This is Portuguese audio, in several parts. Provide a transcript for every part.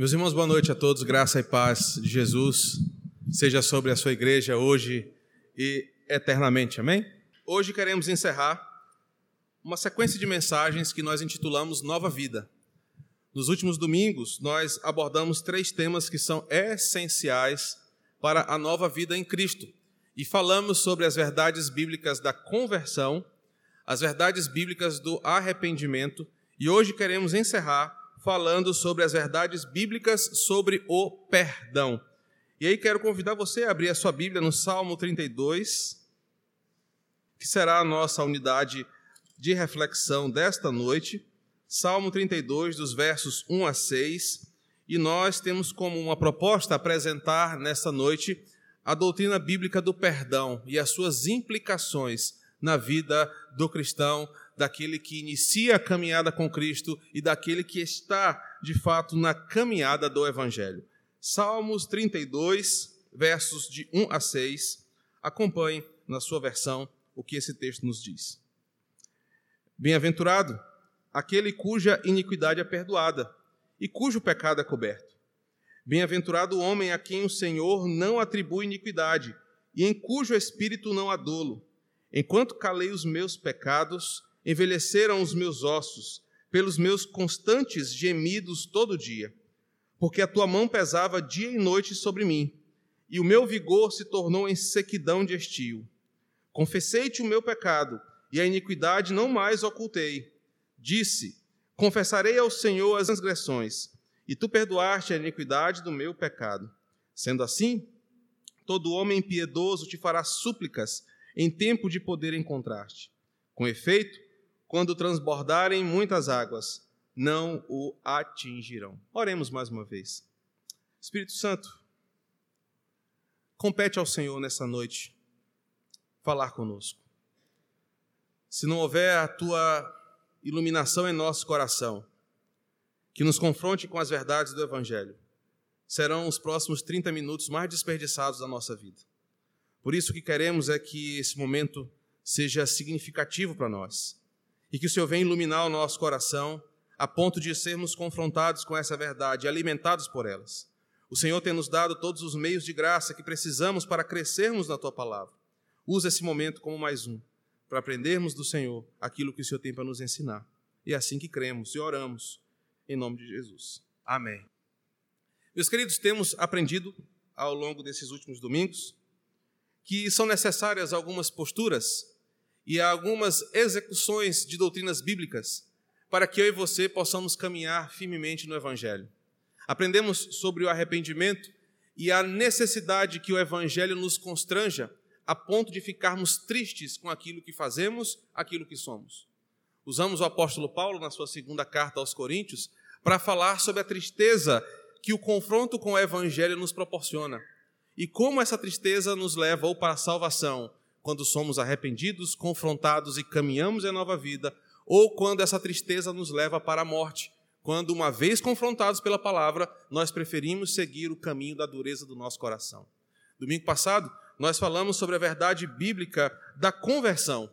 Meus irmãos, boa noite a todos, graça e paz de Jesus seja sobre a sua igreja hoje e eternamente, amém? Hoje queremos encerrar uma sequência de mensagens que nós intitulamos Nova Vida. Nos últimos domingos, nós abordamos três temas que são essenciais para a nova vida em Cristo e falamos sobre as verdades bíblicas da conversão, as verdades bíblicas do arrependimento e hoje queremos encerrar falando sobre as verdades bíblicas sobre o perdão. E aí quero convidar você a abrir a sua Bíblia no Salmo 32, que será a nossa unidade de reflexão desta noite. Salmo 32, dos versos 1 a 6. E nós temos como uma proposta apresentar nesta noite a doutrina bíblica do perdão e as suas implicações na vida do cristão, daquele que inicia a caminhada com Cristo e daquele que está, de fato, na caminhada do Evangelho. Salmos 32, versos de 1 a 6. Acompanhe na sua versão o que esse texto nos diz. Bem-aventurado aquele cuja iniquidade é perdoada e cujo pecado é coberto. Bem-aventurado o homem a quem o Senhor não atribui iniquidade e em cujo espírito não há dolo. Enquanto calei os meus pecados, envelheceram os meus ossos, pelos meus constantes gemidos todo dia, porque a tua mão pesava dia e noite sobre mim, e o meu vigor se tornou em sequidão de estio. Confessei-te o meu pecado, e a iniquidade não mais ocultei. Disse: Confessarei ao Senhor as transgressões, e tu perdoaste a iniquidade do meu pecado. Sendo assim, todo homem impiedoso te fará súplicas em tempo de poder encontrar-te. Com efeito, quando transbordarem muitas águas, não o atingirão. Oremos mais uma vez. Espírito Santo, compete ao Senhor nessa noite falar conosco. Se não houver a tua iluminação em nosso coração, que nos confronte com as verdades do Evangelho, serão os próximos 30 minutos mais desperdiçados da nossa vida. Por isso, o que queremos é que esse momento seja significativo para nós e que o Senhor venha iluminar o nosso coração a ponto de sermos confrontados com essa verdade, alimentados por elas. O Senhor tem nos dado todos os meios de graça que precisamos para crescermos na tua palavra. Usa esse momento como mais um, para aprendermos do Senhor aquilo que o Senhor tem para nos ensinar. E é assim que cremos e oramos, em nome de Jesus. Amém. Meus queridos, temos aprendido ao longo desses últimos domingos que são necessárias algumas posturas e algumas execuções de doutrinas bíblicas para que eu e você possamos caminhar firmemente no Evangelho. Aprendemos sobre o arrependimento e a necessidade que o Evangelho nos constranja a ponto de ficarmos tristes com aquilo que fazemos, aquilo que somos. Usamos o apóstolo Paulo na sua segunda carta aos Coríntios para falar sobre a tristeza que o confronto com o Evangelho nos proporciona e como essa tristeza nos leva ou para a salvação quando somos arrependidos, confrontados e caminhamos em nova vida, ou quando essa tristeza nos leva para a morte, quando, uma vez confrontados pela palavra, nós preferimos seguir o caminho da dureza do nosso coração. Domingo passado, nós falamos sobre a verdade bíblica da conversão.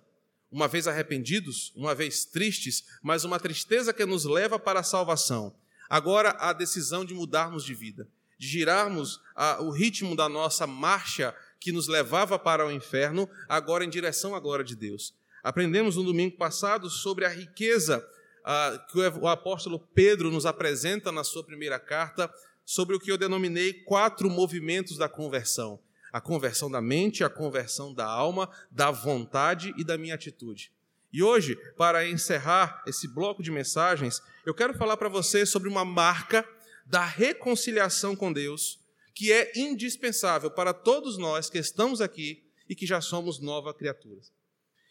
Uma vez arrependidos, uma vez tristes, mas uma tristeza que nos leva para a salvação. Agora, a decisão de mudarmos de vida, de girarmos o ritmo da nossa marcha que nos levava para o inferno, agora em direção à glória de Deus. Aprendemos no domingo passado sobre a riqueza ah, que o apóstolo Pedro nos apresenta na sua primeira carta, sobre o que eu denominei quatro movimentos da conversão: a conversão da mente, a conversão da alma, da vontade e da minha atitude. E hoje, para encerrar esse bloco de mensagens, eu quero falar para você sobre uma marca da reconciliação com Deus que é indispensável para todos nós que estamos aqui e que já somos nova criatura.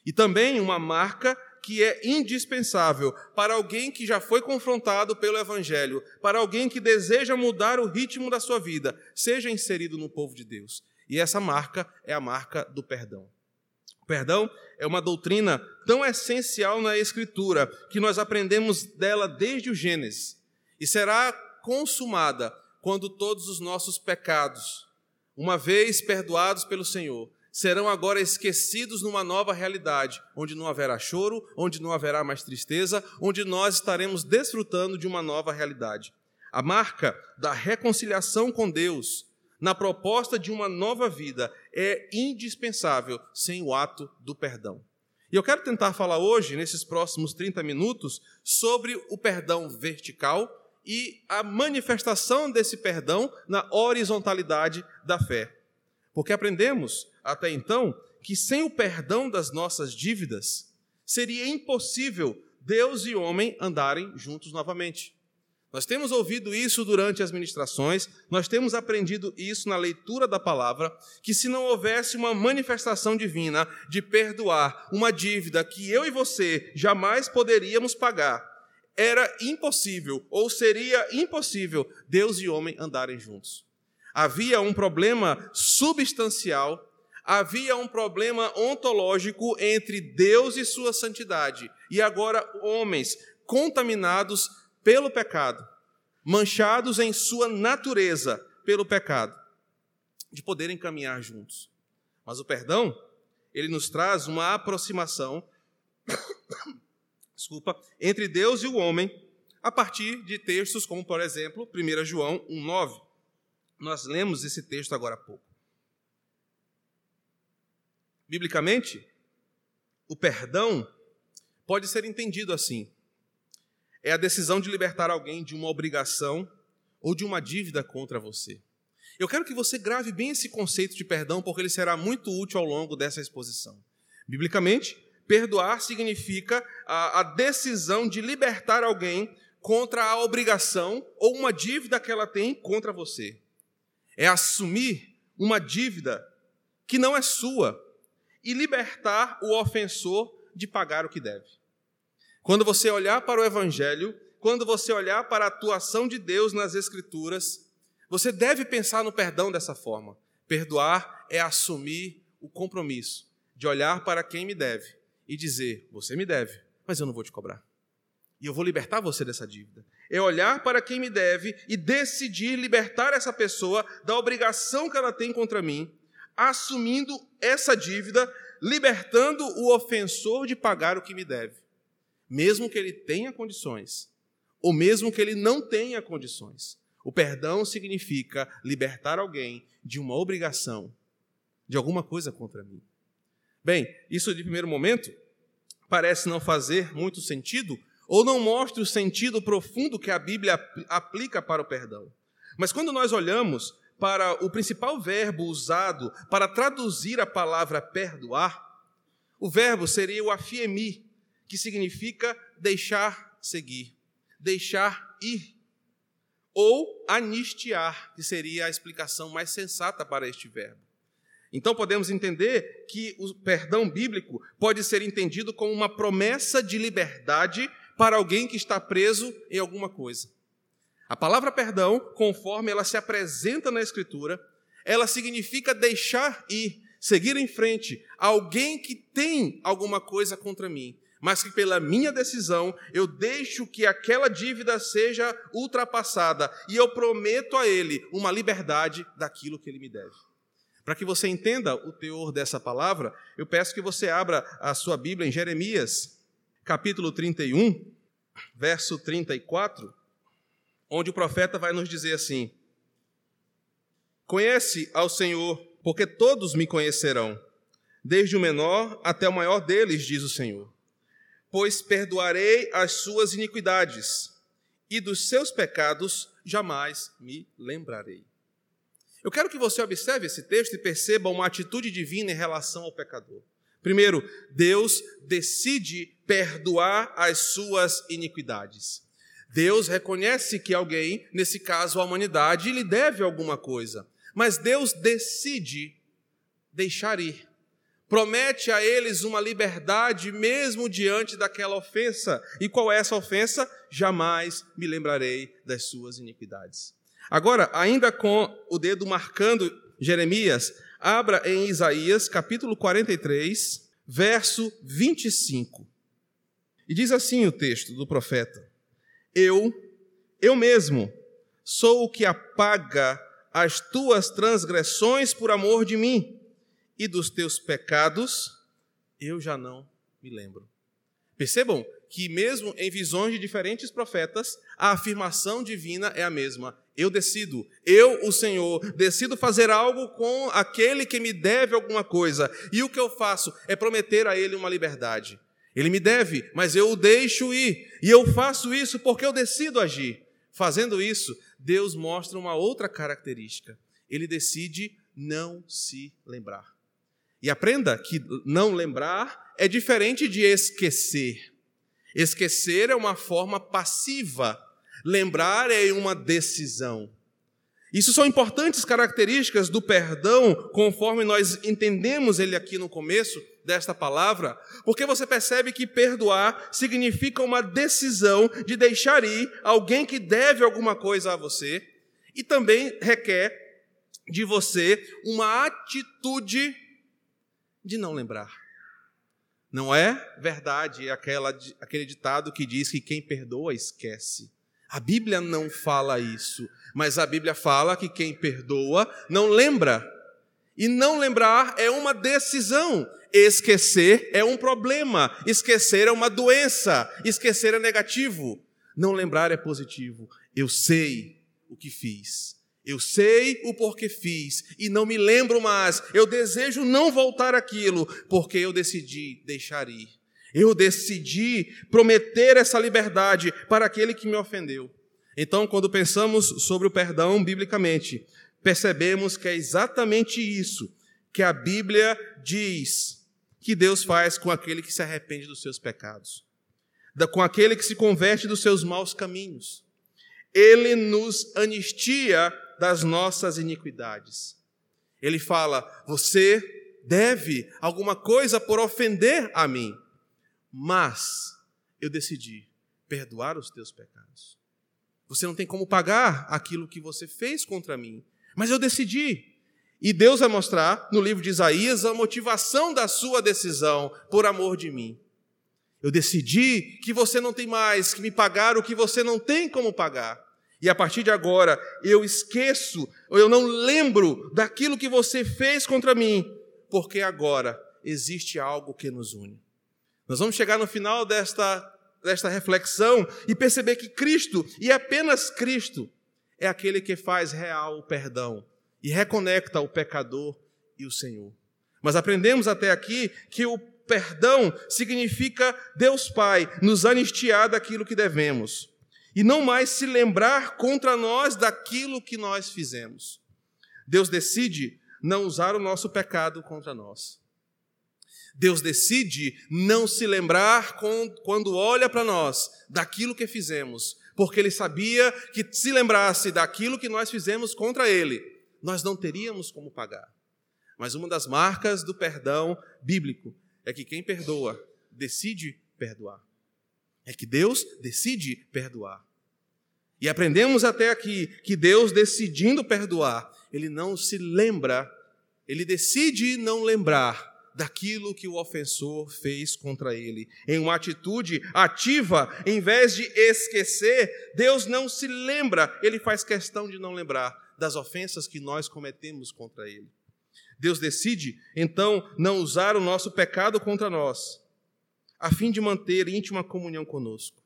E também uma marca que é indispensável para alguém que já foi confrontado pelo Evangelho, para alguém que deseja mudar o ritmo da sua vida, seja inserido no povo de Deus. E essa marca é a marca do perdão. O perdão é uma doutrina tão essencial na Escritura que nós aprendemos dela desde o Gênesis e será consumada quando todos os nossos pecados, uma vez perdoados pelo Senhor, serão agora esquecidos numa nova realidade, onde não haverá choro, onde não haverá mais tristeza, onde nós estaremos desfrutando de uma nova realidade. A marca da reconciliação com Deus, na proposta de uma nova vida, é indispensável sem o ato do perdão. E eu quero tentar falar hoje, nesses próximos 30 minutos, sobre o perdão vertical e a manifestação desse perdão na horizontalidade da fé. Porque aprendemos até então que sem o perdão das nossas dívidas, seria impossível Deus e homem andarem juntos novamente. Nós temos ouvido isso durante as ministrações, nós temos aprendido isso na leitura da palavra, que se não houvesse uma manifestação divina de perdoar uma dívida que eu e você jamais poderíamos pagar, era impossível, ou seria impossível, Deus e homem andarem juntos. Havia um problema substancial, havia um problema ontológico entre Deus e sua santidade, e agora homens contaminados pelo pecado, manchados em sua natureza pelo pecado, de poderem caminhar juntos. Mas o perdão, ele nos traz uma aproximação desculpa, entre Deus e o homem, a partir de textos como, por exemplo, 1 João 1,9. Nós lemos esse texto agora há pouco. Biblicamente, o perdão pode ser entendido assim: é a decisão de libertar alguém de uma obrigação ou de uma dívida contra você. Eu quero que você grave bem esse conceito de perdão, porque ele será muito útil ao longo dessa exposição. Biblicamente, Perdoar significa a, a decisão de libertar alguém contra a obrigação ou uma dívida que ela tem contra você. É assumir uma dívida que não é sua e libertar o ofensor de pagar o que deve. Quando você olhar para o Evangelho, quando você olhar para a atuação de Deus nas Escrituras, você deve pensar no perdão dessa forma. Perdoar é assumir o compromisso de olhar para quem me deve e dizer: Você me deve, mas eu não vou te cobrar. E eu vou libertar você dessa dívida. É olhar para quem me deve e decidir libertar essa pessoa da obrigação que ela tem contra mim, assumindo essa dívida, libertando o ofensor de pagar o que me deve, mesmo que ele tenha condições, ou mesmo que ele não tenha condições. O perdão significa libertar alguém de uma obrigação, de alguma coisa contra mim. Bem, isso de primeiro momento parece não fazer muito sentido, ou não mostra o sentido profundo que a Bíblia aplica para o perdão. Mas quando nós olhamos para o principal verbo usado para traduzir a palavra perdoar, o verbo seria o afiemi, que significa deixar seguir, deixar ir, ou anistiar, que seria a explicação mais sensata para este verbo. Então podemos entender que o perdão bíblico pode ser entendido como uma promessa de liberdade para alguém que está preso em alguma coisa. A palavra perdão, conforme ela se apresenta na Escritura, ela significa deixar ir, seguir em frente, alguém que tem alguma coisa contra mim, mas que pela minha decisão eu deixo que aquela dívida seja ultrapassada e eu prometo a ele uma liberdade daquilo que ele me deve. Para que você entenda o teor dessa palavra, eu peço que você abra a sua Bíblia em Jeremias, capítulo 31, verso 34, onde o profeta vai nos dizer assim: Conhece ao Senhor, porque todos me conhecerão, desde o menor até o maior deles, diz o Senhor. Pois perdoarei as suas iniquidades, e dos seus pecados jamais me lembrarei. Eu quero que você observe esse texto e perceba uma atitude divina em relação ao pecador. Primeiro, Deus decide perdoar as suas iniquidades. Deus reconhece que alguém, nesse caso a humanidade, lhe deve alguma coisa, mas Deus decide deixar ir. Promete a eles uma liberdade mesmo diante daquela ofensa. E qual é essa ofensa? Jamais me lembrarei das suas iniquidades. Agora, ainda com o dedo marcando Jeremias, abra em Isaías, capítulo 43, verso 25. E diz assim o texto do profeta: Eu, eu mesmo, sou o que apaga as tuas transgressões por amor de mim, e dos teus pecados eu já não me lembro. Percebam que, mesmo em visões de diferentes profetas, a afirmação divina é a mesma. Eu decido, eu, o Senhor, decido fazer algo com aquele que me deve alguma coisa, e o que eu faço é prometer a ele uma liberdade. Ele me deve, mas eu o deixo ir, e eu faço isso porque eu decido agir. Fazendo isso, Deus mostra uma outra característica. Ele decide não se lembrar. E aprenda que não lembrar é diferente de esquecer. Esquecer é uma forma passiva, lembrar é uma decisão. Isso são importantes características do perdão, conforme nós entendemos ele aqui no começo desta palavra, porque você percebe que perdoar significa uma decisão de deixar ir alguém que deve alguma coisa a você, e também requer de você uma atitude de não lembrar. Não é verdade aquela, aquele ditado que diz que quem perdoa esquece. A Bíblia não fala isso, mas a Bíblia fala que quem perdoa não lembra. E não lembrar é uma decisão. Esquecer é um problema. Esquecer é uma doença. Esquecer é negativo. Não lembrar é positivo. Eu sei o que fiz. Eu sei o porquê fiz e não me lembro mais. Eu desejo não voltar aquilo, porque eu decidi deixar ir. Eu decidi prometer essa liberdade para aquele que me ofendeu. Então, quando pensamos sobre o perdão biblicamente, percebemos que é exatamente isso que a Bíblia diz que Deus faz com aquele que se arrepende dos seus pecados, com aquele que se converte dos seus maus caminhos. Ele nos anistia das nossas iniquidades. Ele fala: Você deve alguma coisa por ofender a mim, mas eu decidi perdoar os teus pecados. Você não tem como pagar aquilo que você fez contra mim, mas eu decidi. E Deus vai mostrar no livro de Isaías a motivação da sua decisão por amor de mim. Eu decidi que você não tem mais que me pagar o que você não tem como pagar. E a partir de agora eu esqueço, eu não lembro daquilo que você fez contra mim, porque agora existe algo que nos une. Nós vamos chegar no final desta, desta reflexão e perceber que Cristo, e apenas Cristo, é aquele que faz real o perdão e reconecta o pecador e o Senhor. Mas aprendemos até aqui que o perdão significa Deus Pai nos anistiar daquilo que devemos e não mais se lembrar contra nós daquilo que nós fizemos. Deus decide não usar o nosso pecado contra nós. Deus decide não se lembrar quando olha para nós daquilo que fizemos, porque Ele sabia que se lembrasse daquilo que nós fizemos contra Ele, nós não teríamos como pagar. Mas uma das marcas do perdão bíblico é que quem perdoa decide perdoar. É que Deus decide perdoar. E aprendemos até aqui que Deus, decidindo perdoar, ele não se lembra, ele decide não lembrar daquilo que o ofensor fez contra ele. Em uma atitude ativa, em vez de esquecer, Deus não se lembra, ele faz questão de não lembrar das ofensas que nós cometemos contra ele. Deus decide, então, não usar o nosso pecado contra nós, a fim de manter íntima comunhão conosco.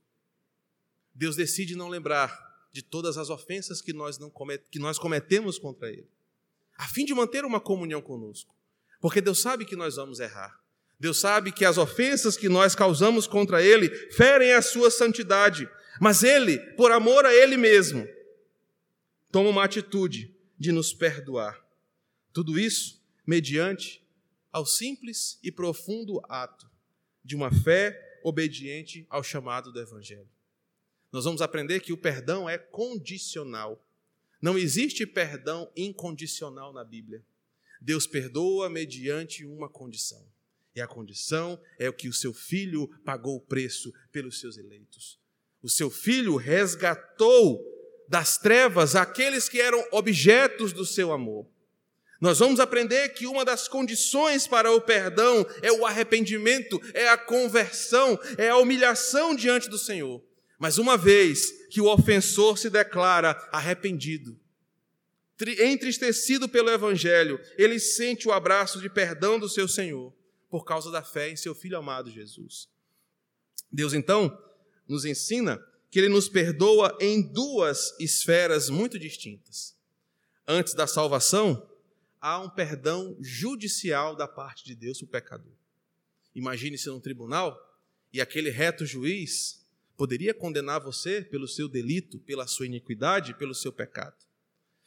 Deus decide não lembrar de todas as ofensas que nós, não comet, que nós cometemos contra Ele, a fim de manter uma comunhão conosco. Porque Deus sabe que nós vamos errar. Deus sabe que as ofensas que nós causamos contra Ele ferem a sua santidade. Mas Ele, por amor a Ele mesmo, toma uma atitude de nos perdoar. Tudo isso mediante ao simples e profundo ato de uma fé obediente ao chamado do Evangelho nós vamos aprender que o perdão é condicional. Não existe perdão incondicional na Bíblia. Deus perdoa mediante uma condição. E a condição é o que o seu filho pagou o preço pelos seus eleitos. O seu filho resgatou das trevas aqueles que eram objetos do seu amor. Nós vamos aprender que uma das condições para o perdão é o arrependimento, é a conversão, é a humilhação diante do Senhor. Mas uma vez que o ofensor se declara arrependido, entristecido pelo Evangelho, ele sente o abraço de perdão do seu Senhor, por causa da fé em seu Filho amado Jesus. Deus então nos ensina que ele nos perdoa em duas esferas muito distintas. Antes da salvação, há um perdão judicial da parte de Deus para o pecador. Imagine-se num tribunal e aquele reto juiz poderia condenar você pelo seu delito, pela sua iniquidade, pelo seu pecado.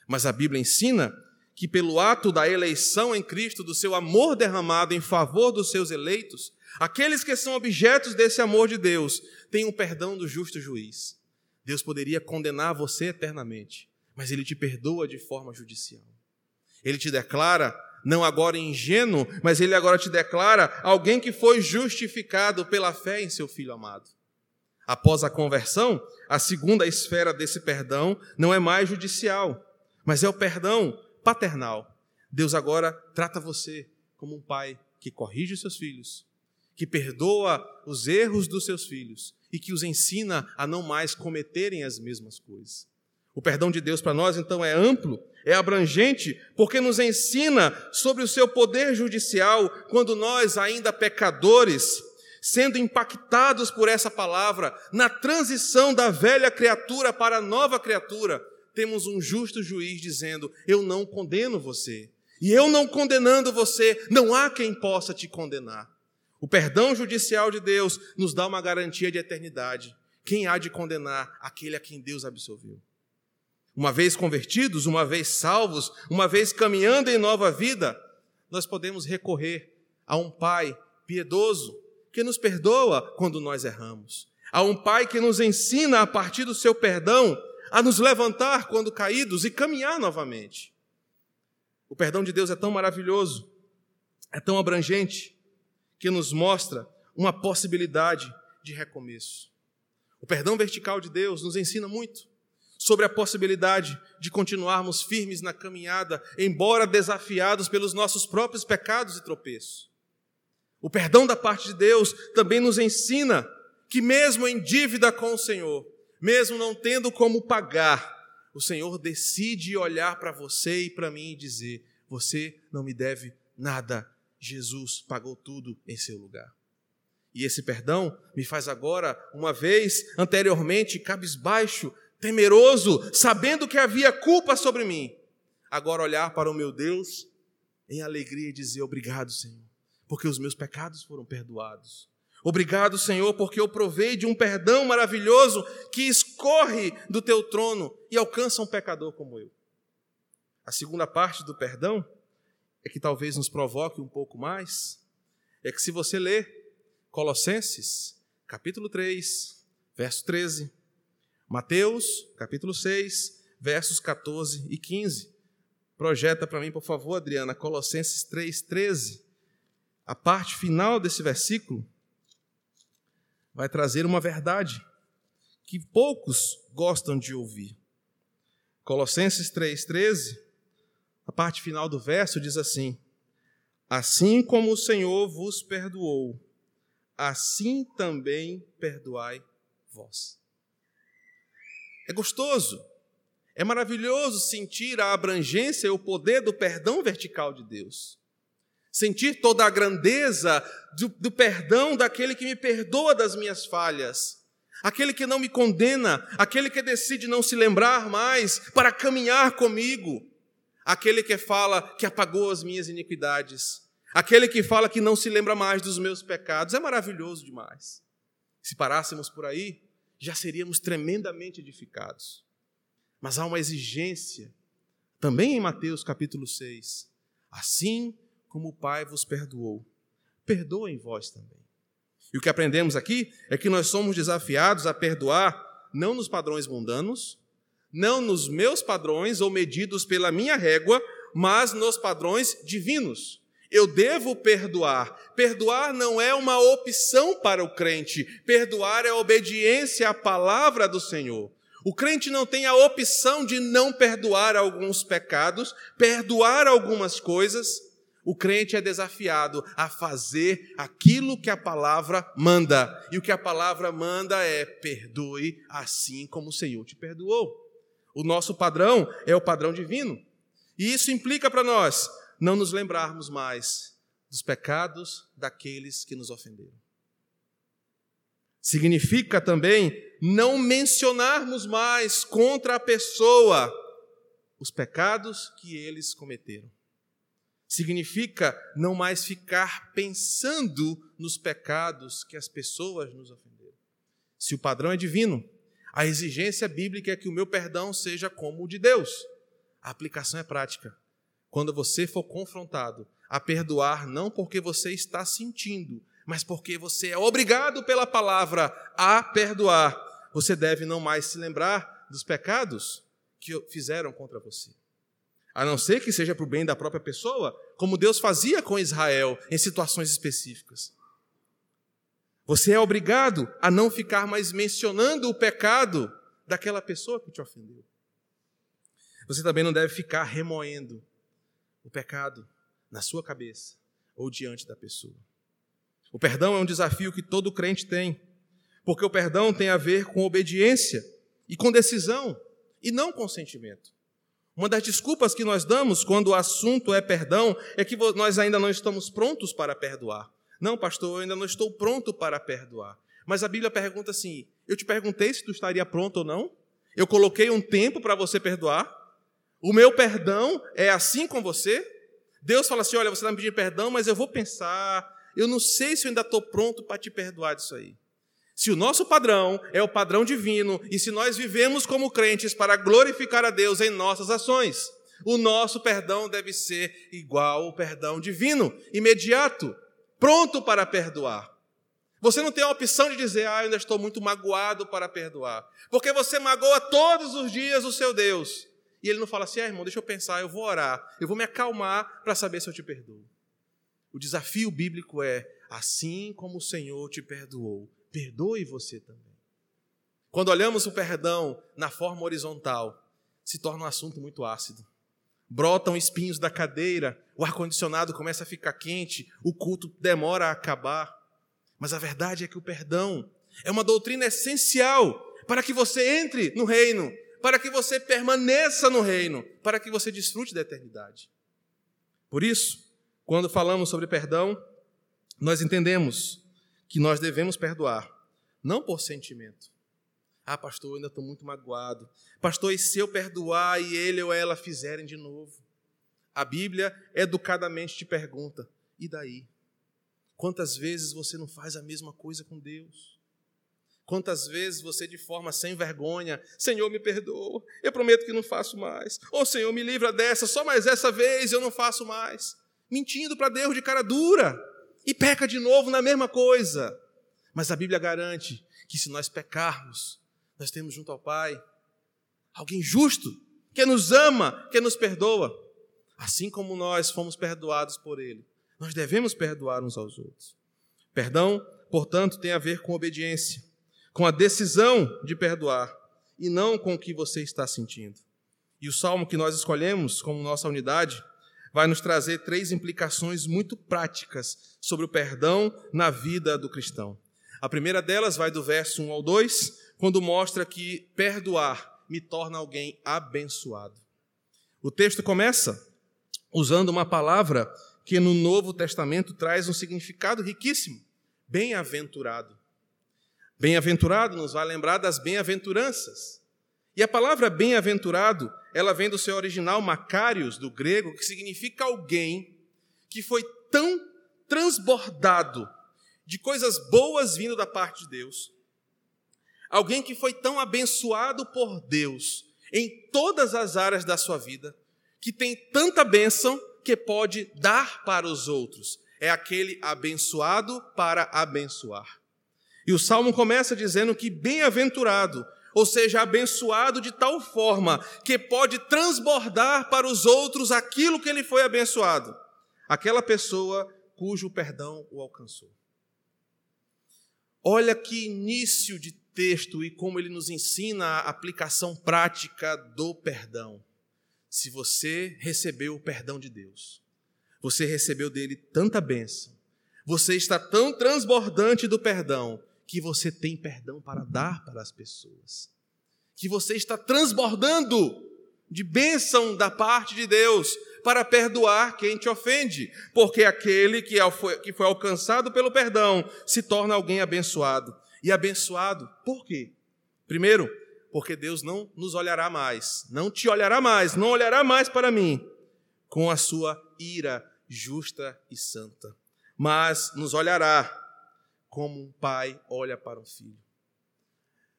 Mas a Bíblia ensina que, pelo ato da eleição em Cristo, do seu amor derramado em favor dos seus eleitos, aqueles que são objetos desse amor de Deus têm o um perdão do justo juiz. Deus poderia condenar você eternamente, mas ele te perdoa de forma judicial. Ele te declara, não agora ingênuo, mas ele agora te declara alguém que foi justificado pela fé em seu filho amado. Após a conversão, a segunda esfera desse perdão não é mais judicial, mas é o perdão paternal. Deus agora trata você como um pai que corrige os seus filhos, que perdoa os erros dos seus filhos e que os ensina a não mais cometerem as mesmas coisas. O perdão de Deus para nós, então, é amplo, é abrangente, porque nos ensina sobre o seu poder judicial quando nós, ainda pecadores, sendo impactados por essa palavra, na transição da velha criatura para a nova criatura, temos um justo juiz dizendo: Eu não condeno você. E eu não condenando você, não há quem possa te condenar. O perdão judicial de Deus nos dá uma garantia de eternidade. Quem há de condenar? Aquele a quem Deus absolveu. Uma vez convertidos, uma vez salvos, uma vez caminhando em nova vida, nós podemos recorrer a um Pai piedoso que nos perdoa quando nós erramos, a um Pai que nos ensina a partir do seu perdão a nos levantar quando caídos e caminhar novamente. O perdão de Deus é tão maravilhoso, é tão abrangente, que nos mostra uma possibilidade de recomeço. O perdão vertical de Deus nos ensina muito sobre a possibilidade de continuarmos firmes na caminhada, embora desafiados pelos nossos próprios pecados e tropeços. O perdão da parte de Deus também nos ensina que, mesmo em dívida com o Senhor, mesmo não tendo como pagar, o Senhor decide olhar para você e para mim e dizer: Você não me deve nada, Jesus pagou tudo em seu lugar. E esse perdão me faz agora, uma vez anteriormente, cabisbaixo, temeroso, sabendo que havia culpa sobre mim, agora olhar para o meu Deus em alegria e dizer: Obrigado, Senhor, porque os meus pecados foram perdoados. Obrigado, Senhor, porque eu provei de um perdão maravilhoso que escorre do teu trono e alcança um pecador como eu. A segunda parte do perdão é que talvez nos provoque um pouco mais, é que se você ler Colossenses, capítulo 3, verso 13, Mateus, capítulo 6, versos 14 e 15. Projeta para mim, por favor, Adriana, Colossenses 3, 13. A parte final desse versículo vai trazer uma verdade que poucos gostam de ouvir. Colossenses 3,13, a parte final do verso diz assim: Assim como o Senhor vos perdoou, assim também perdoai vós. É gostoso, é maravilhoso sentir a abrangência e o poder do perdão vertical de Deus. Sentir toda a grandeza do, do perdão daquele que me perdoa das minhas falhas. Aquele que não me condena, aquele que decide não se lembrar mais para caminhar comigo, aquele que fala que apagou as minhas iniquidades, aquele que fala que não se lembra mais dos meus pecados, é maravilhoso demais. Se parássemos por aí, já seríamos tremendamente edificados. Mas há uma exigência, também em Mateus capítulo 6. Assim como o Pai vos perdoou, perdoem vós também. E o que aprendemos aqui é que nós somos desafiados a perdoar não nos padrões mundanos, não nos meus padrões ou medidos pela minha régua, mas nos padrões divinos. Eu devo perdoar. Perdoar não é uma opção para o crente. Perdoar é obediência à palavra do Senhor. O crente não tem a opção de não perdoar alguns pecados, perdoar algumas coisas. O crente é desafiado a fazer aquilo que a palavra manda. E o que a palavra manda é: perdoe assim como o Senhor te perdoou. O nosso padrão é o padrão divino. E isso implica para nós não nos lembrarmos mais dos pecados daqueles que nos ofenderam. Significa também não mencionarmos mais contra a pessoa os pecados que eles cometeram. Significa não mais ficar pensando nos pecados que as pessoas nos ofenderam. Se o padrão é divino, a exigência bíblica é que o meu perdão seja como o de Deus. A aplicação é prática. Quando você for confrontado a perdoar, não porque você está sentindo, mas porque você é obrigado pela palavra a perdoar, você deve não mais se lembrar dos pecados que fizeram contra você. A não ser que seja para o bem da própria pessoa, como Deus fazia com Israel em situações específicas. Você é obrigado a não ficar mais mencionando o pecado daquela pessoa que te ofendeu. Você também não deve ficar remoendo o pecado na sua cabeça ou diante da pessoa. O perdão é um desafio que todo crente tem, porque o perdão tem a ver com obediência e com decisão, e não com sentimento. Uma das desculpas que nós damos quando o assunto é perdão é que nós ainda não estamos prontos para perdoar. Não, pastor, eu ainda não estou pronto para perdoar. Mas a Bíblia pergunta assim: eu te perguntei se tu estaria pronto ou não? Eu coloquei um tempo para você perdoar? O meu perdão é assim com você? Deus fala assim: olha, você está me pedindo perdão, mas eu vou pensar, eu não sei se eu ainda estou pronto para te perdoar disso aí. Se o nosso padrão é o padrão divino e se nós vivemos como crentes para glorificar a Deus em nossas ações, o nosso perdão deve ser igual ao perdão divino, imediato, pronto para perdoar. Você não tem a opção de dizer, ah, eu ainda estou muito magoado para perdoar, porque você magoa todos os dias o seu Deus. E ele não fala assim, ah, irmão, deixa eu pensar, eu vou orar, eu vou me acalmar para saber se eu te perdoo. O desafio bíblico é: assim como o Senhor te perdoou, perdoe você também. Quando olhamos o perdão na forma horizontal, se torna um assunto muito ácido. Brotam espinhos da cadeira, o ar-condicionado começa a ficar quente, o culto demora a acabar. Mas a verdade é que o perdão é uma doutrina essencial para que você entre no reino, para que você permaneça no reino, para que você desfrute da eternidade. Por isso, quando falamos sobre perdão, nós entendemos que nós devemos perdoar, não por sentimento. Ah, pastor, eu ainda estou muito magoado. Pastor, e se eu perdoar e ele ou ela fizerem de novo? A Bíblia educadamente te pergunta: e daí? Quantas vezes você não faz a mesma coisa com Deus? Quantas vezes você, de forma sem vergonha, Senhor, me perdoa, eu prometo que não faço mais. Ou oh, Senhor, me livra dessa, só mais essa vez eu não faço mais mentindo para Deus de cara dura e peca de novo na mesma coisa. Mas a Bíblia garante que se nós pecarmos, nós temos junto ao Pai alguém justo, que nos ama, que nos perdoa, assim como nós fomos perdoados por Ele. Nós devemos perdoar uns aos outros. Perdão, portanto, tem a ver com obediência, com a decisão de perdoar e não com o que você está sentindo. E o salmo que nós escolhemos como nossa unidade vai nos trazer três implicações muito práticas sobre o perdão na vida do cristão. A primeira delas vai do verso 1 ao 2, quando mostra que perdoar me torna alguém abençoado. O texto começa usando uma palavra que no Novo Testamento traz um significado riquíssimo: bem-aventurado. Bem-aventurado nos vai lembrar das bem-aventuranças. E a palavra bem-aventurado ela vem do seu original Macários, do grego, que significa alguém que foi tão transbordado de coisas boas vindo da parte de Deus, alguém que foi tão abençoado por Deus em todas as áreas da sua vida, que tem tanta bênção que pode dar para os outros. É aquele abençoado para abençoar. E o salmo começa dizendo que bem-aventurado ou seja, abençoado de tal forma que pode transbordar para os outros aquilo que ele foi abençoado. Aquela pessoa cujo perdão o alcançou. Olha que início de texto e como ele nos ensina a aplicação prática do perdão. Se você recebeu o perdão de Deus, você recebeu dele tanta bênção, você está tão transbordante do perdão, que você tem perdão para dar para as pessoas, que você está transbordando de bênção da parte de Deus para perdoar quem te ofende, porque aquele que foi alcançado pelo perdão se torna alguém abençoado. e abençoado. Por quê? Primeiro, porque Deus não nos olhará mais, não te olhará mais, não olhará mais para mim com a sua ira justa e santa, mas nos olhará como um pai olha para um filho.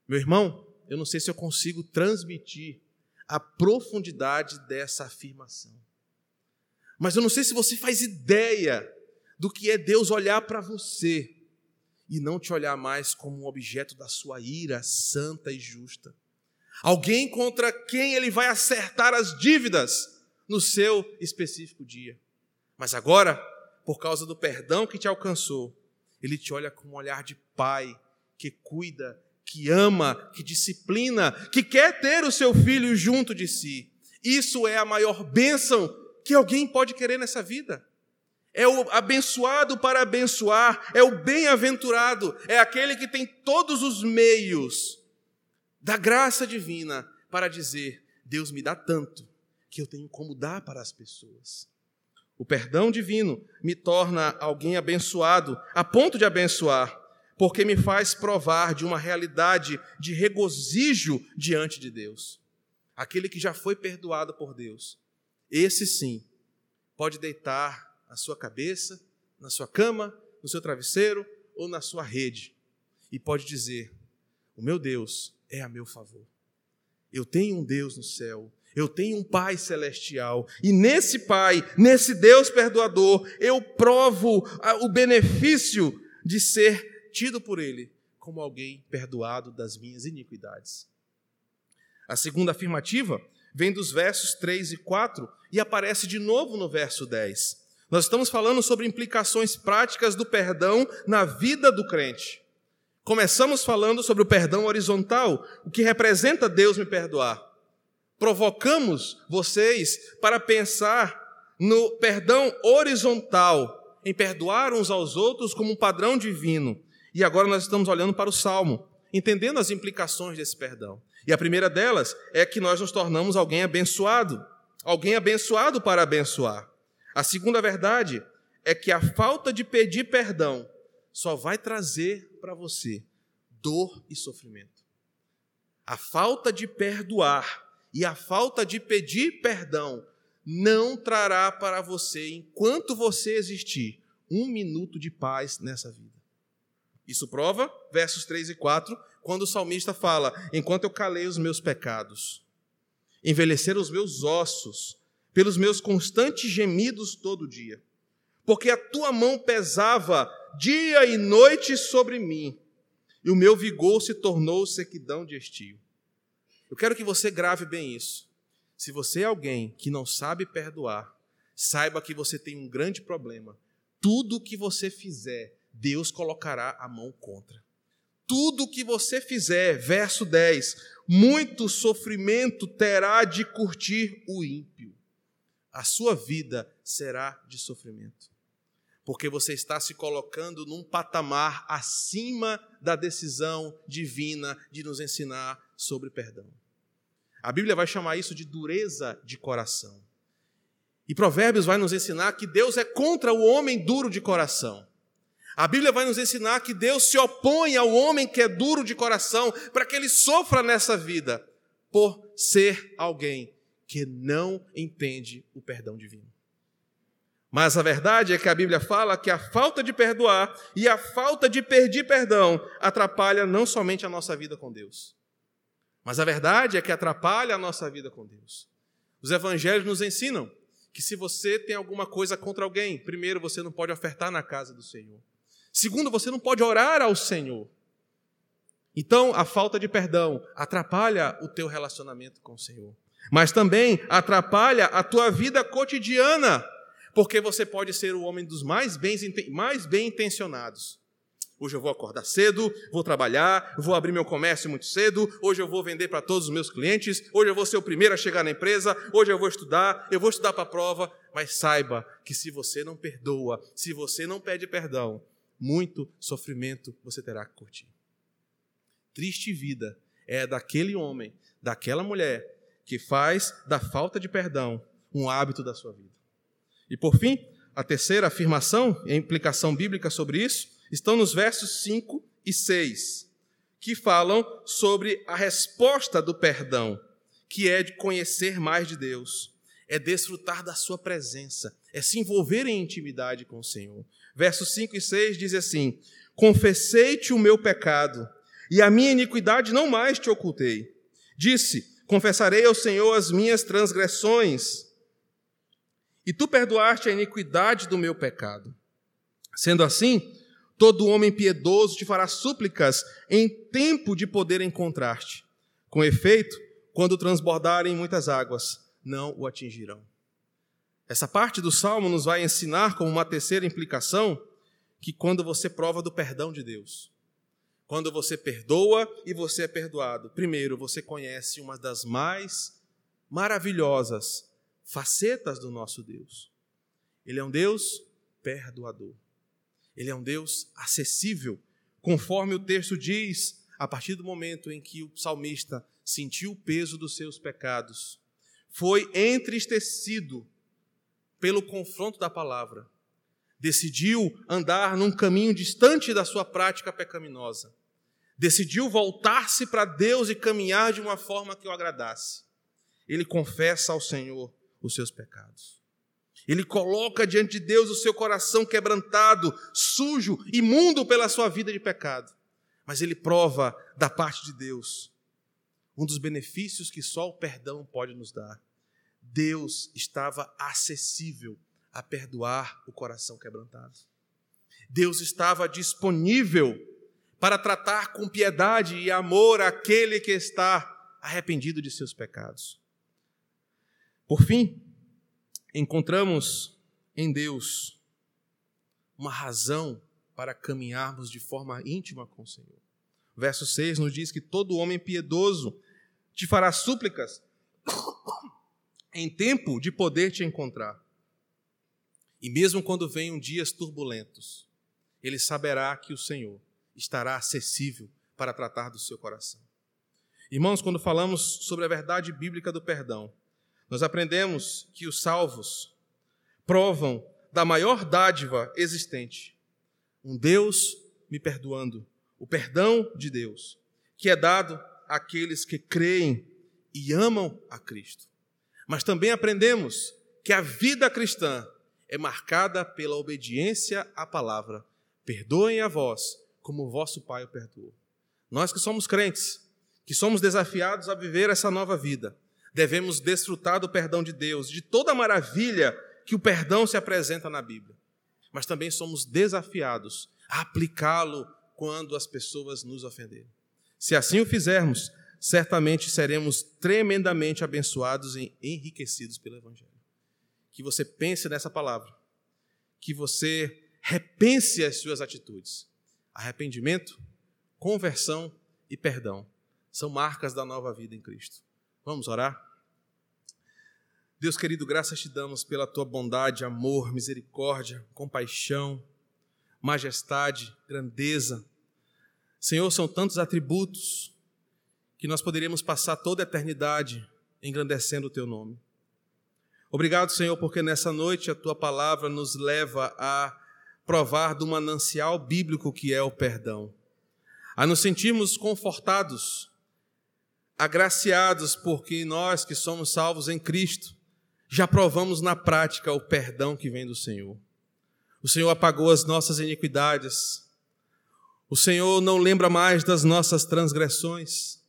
Meu irmão, eu não sei se eu consigo transmitir a profundidade dessa afirmação. Mas eu não sei se você faz ideia do que é Deus olhar para você e não te olhar mais como um objeto da sua ira santa e justa. Alguém contra quem ele vai acertar as dívidas no seu específico dia. Mas agora, por causa do perdão que te alcançou, ele te olha com um olhar de pai que cuida, que ama, que disciplina, que quer ter o seu filho junto de si. Isso é a maior bênção que alguém pode querer nessa vida é o abençoado para abençoar, é o bem-aventurado, é aquele que tem todos os meios da graça divina para dizer: Deus me dá tanto que eu tenho como dar para as pessoas. O perdão divino me torna alguém abençoado, a ponto de abençoar, porque me faz provar de uma realidade de regozijo diante de Deus. Aquele que já foi perdoado por Deus, esse sim, pode deitar na sua cabeça, na sua cama, no seu travesseiro ou na sua rede. E pode dizer: O meu Deus é a meu favor. Eu tenho um Deus no céu, eu tenho um Pai celestial, e nesse Pai, nesse Deus perdoador, eu provo o benefício de ser tido por Ele como alguém perdoado das minhas iniquidades. A segunda afirmativa vem dos versos 3 e 4 e aparece de novo no verso 10. Nós estamos falando sobre implicações práticas do perdão na vida do crente. Começamos falando sobre o perdão horizontal, o que representa Deus me perdoar. Provocamos vocês para pensar no perdão horizontal, em perdoar uns aos outros como um padrão divino. E agora nós estamos olhando para o Salmo, entendendo as implicações desse perdão. E a primeira delas é que nós nos tornamos alguém abençoado, alguém abençoado para abençoar. A segunda verdade é que a falta de pedir perdão só vai trazer para você dor e sofrimento. A falta de perdoar e a falta de pedir perdão não trará para você, enquanto você existir, um minuto de paz nessa vida. Isso prova, versos 3 e 4, quando o salmista fala: Enquanto eu calei os meus pecados, envelheceram os meus ossos, pelos meus constantes gemidos todo dia, porque a tua mão pesava dia e noite sobre mim, e o meu vigor se tornou sequidão de estio. Eu quero que você grave bem isso. Se você é alguém que não sabe perdoar, saiba que você tem um grande problema. Tudo que você fizer, Deus colocará a mão contra. Tudo que você fizer, verso 10, muito sofrimento terá de curtir o ímpio a sua vida será de sofrimento. Porque você está se colocando num patamar acima da decisão divina de nos ensinar sobre perdão. A Bíblia vai chamar isso de dureza de coração. E Provérbios vai nos ensinar que Deus é contra o homem duro de coração. A Bíblia vai nos ensinar que Deus se opõe ao homem que é duro de coração para que ele sofra nessa vida por ser alguém que não entende o perdão divino. Mas a verdade é que a Bíblia fala que a falta de perdoar e a falta de pedir perdão atrapalha não somente a nossa vida com Deus, mas a verdade é que atrapalha a nossa vida com Deus. Os evangelhos nos ensinam que se você tem alguma coisa contra alguém, primeiro você não pode ofertar na casa do Senhor. Segundo, você não pode orar ao Senhor. Então, a falta de perdão atrapalha o teu relacionamento com o Senhor mas também atrapalha a tua vida cotidiana, porque você pode ser o homem dos mais bem, mais bem intencionados. Hoje eu vou acordar cedo, vou trabalhar, vou abrir meu comércio muito cedo, hoje eu vou vender para todos os meus clientes, hoje eu vou ser o primeiro a chegar na empresa, hoje eu vou estudar, eu vou estudar para a prova, mas saiba que se você não perdoa, se você não pede perdão, muito sofrimento você terá que curtir. Triste vida é daquele homem, daquela mulher que faz da falta de perdão um hábito da sua vida. E por fim, a terceira afirmação e a implicação bíblica sobre isso estão nos versos 5 e 6. que falam sobre a resposta do perdão, que é de conhecer mais de Deus, é desfrutar da sua presença, é se envolver em intimidade com o Senhor. Versos 5 e 6 diz assim: Confessei-te o meu pecado, e a minha iniquidade não mais te ocultei. Disse: Confessarei ao Senhor as minhas transgressões, e tu perdoaste a iniquidade do meu pecado. Sendo assim, todo homem piedoso te fará súplicas em tempo de poder encontrar-te. Com efeito, quando transbordarem muitas águas, não o atingirão. Essa parte do salmo nos vai ensinar, como uma terceira implicação, que quando você prova do perdão de Deus, quando você perdoa e você é perdoado, primeiro você conhece uma das mais maravilhosas facetas do nosso Deus. Ele é um Deus perdoador. Ele é um Deus acessível, conforme o texto diz, a partir do momento em que o salmista sentiu o peso dos seus pecados, foi entristecido pelo confronto da palavra, decidiu andar num caminho distante da sua prática pecaminosa, decidiu voltar-se para Deus e caminhar de uma forma que o agradasse. Ele confessa ao Senhor os seus pecados. Ele coloca diante de Deus o seu coração quebrantado, sujo, imundo pela sua vida de pecado. Mas ele prova da parte de Deus um dos benefícios que só o perdão pode nos dar. Deus estava acessível a perdoar o coração quebrantado. Deus estava disponível para tratar com piedade e amor aquele que está arrependido de seus pecados. Por fim, encontramos em Deus uma razão para caminharmos de forma íntima com o Senhor. Verso 6 nos diz que todo homem piedoso te fará súplicas em tempo de poder te encontrar. E mesmo quando venham dias turbulentos, ele saberá que o Senhor estará acessível para tratar do seu coração. Irmãos, quando falamos sobre a verdade bíblica do perdão, nós aprendemos que os salvos provam da maior dádiva existente, um Deus me perdoando, o perdão de Deus, que é dado àqueles que creem e amam a Cristo. Mas também aprendemos que a vida cristã é marcada pela obediência à palavra. Perdoem a vós, como o vosso Pai o perdoou. Nós que somos crentes, que somos desafiados a viver essa nova vida, devemos desfrutar do perdão de Deus, de toda a maravilha que o perdão se apresenta na Bíblia. Mas também somos desafiados a aplicá-lo quando as pessoas nos ofenderem. Se assim o fizermos, certamente seremos tremendamente abençoados e enriquecidos pelo Evangelho. Que você pense nessa palavra, que você repense as suas atitudes. Arrependimento, conversão e perdão são marcas da nova vida em Cristo. Vamos orar? Deus querido, graças te damos pela tua bondade, amor, misericórdia, compaixão, majestade, grandeza. Senhor, são tantos atributos que nós poderíamos passar toda a eternidade engrandecendo o teu nome. Obrigado, Senhor, porque nessa noite a tua palavra nos leva a provar do manancial bíblico que é o perdão, a nos sentirmos confortados, agraciados, porque nós que somos salvos em Cristo, já provamos na prática o perdão que vem do Senhor. O Senhor apagou as nossas iniquidades, o Senhor não lembra mais das nossas transgressões.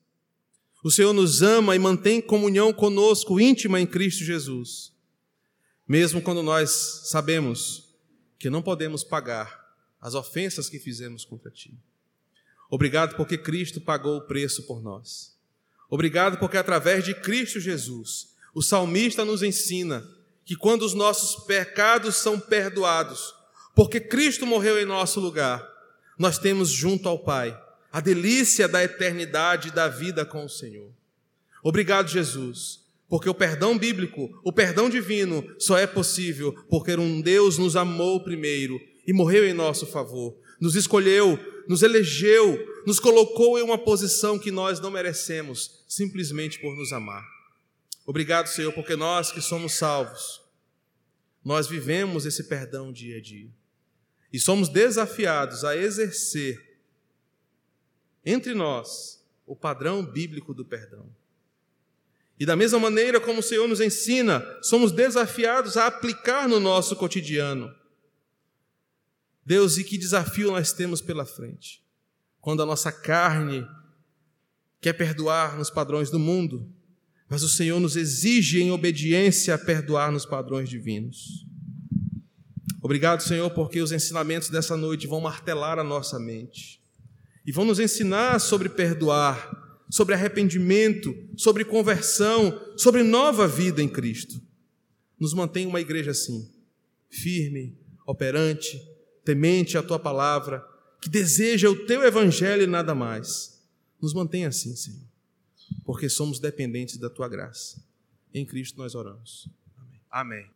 O Senhor nos ama e mantém comunhão conosco íntima em Cristo Jesus, mesmo quando nós sabemos que não podemos pagar as ofensas que fizemos contra Ti. Obrigado porque Cristo pagou o preço por nós. Obrigado porque através de Cristo Jesus, o salmista nos ensina que quando os nossos pecados são perdoados, porque Cristo morreu em nosso lugar, nós temos junto ao Pai a delícia da eternidade e da vida com o Senhor. Obrigado, Jesus, porque o perdão bíblico, o perdão divino, só é possível porque um Deus nos amou primeiro e morreu em nosso favor, nos escolheu, nos elegeu, nos colocou em uma posição que nós não merecemos, simplesmente por nos amar. Obrigado, Senhor, porque nós que somos salvos, nós vivemos esse perdão dia a dia e somos desafiados a exercer entre nós o padrão bíblico do perdão. E da mesma maneira como o Senhor nos ensina, somos desafiados a aplicar no nosso cotidiano. Deus, e que desafio nós temos pela frente? Quando a nossa carne quer perdoar nos padrões do mundo, mas o Senhor nos exige em obediência a perdoar nos padrões divinos. Obrigado, Senhor, porque os ensinamentos dessa noite vão martelar a nossa mente e vão nos ensinar sobre perdoar, sobre arrependimento, sobre conversão, sobre nova vida em Cristo. Nos mantém uma igreja assim, firme, operante, temente à tua palavra, que deseja o teu evangelho e nada mais. Nos mantém assim, Senhor, porque somos dependentes da tua graça. Em Cristo nós oramos. Amém. Amém.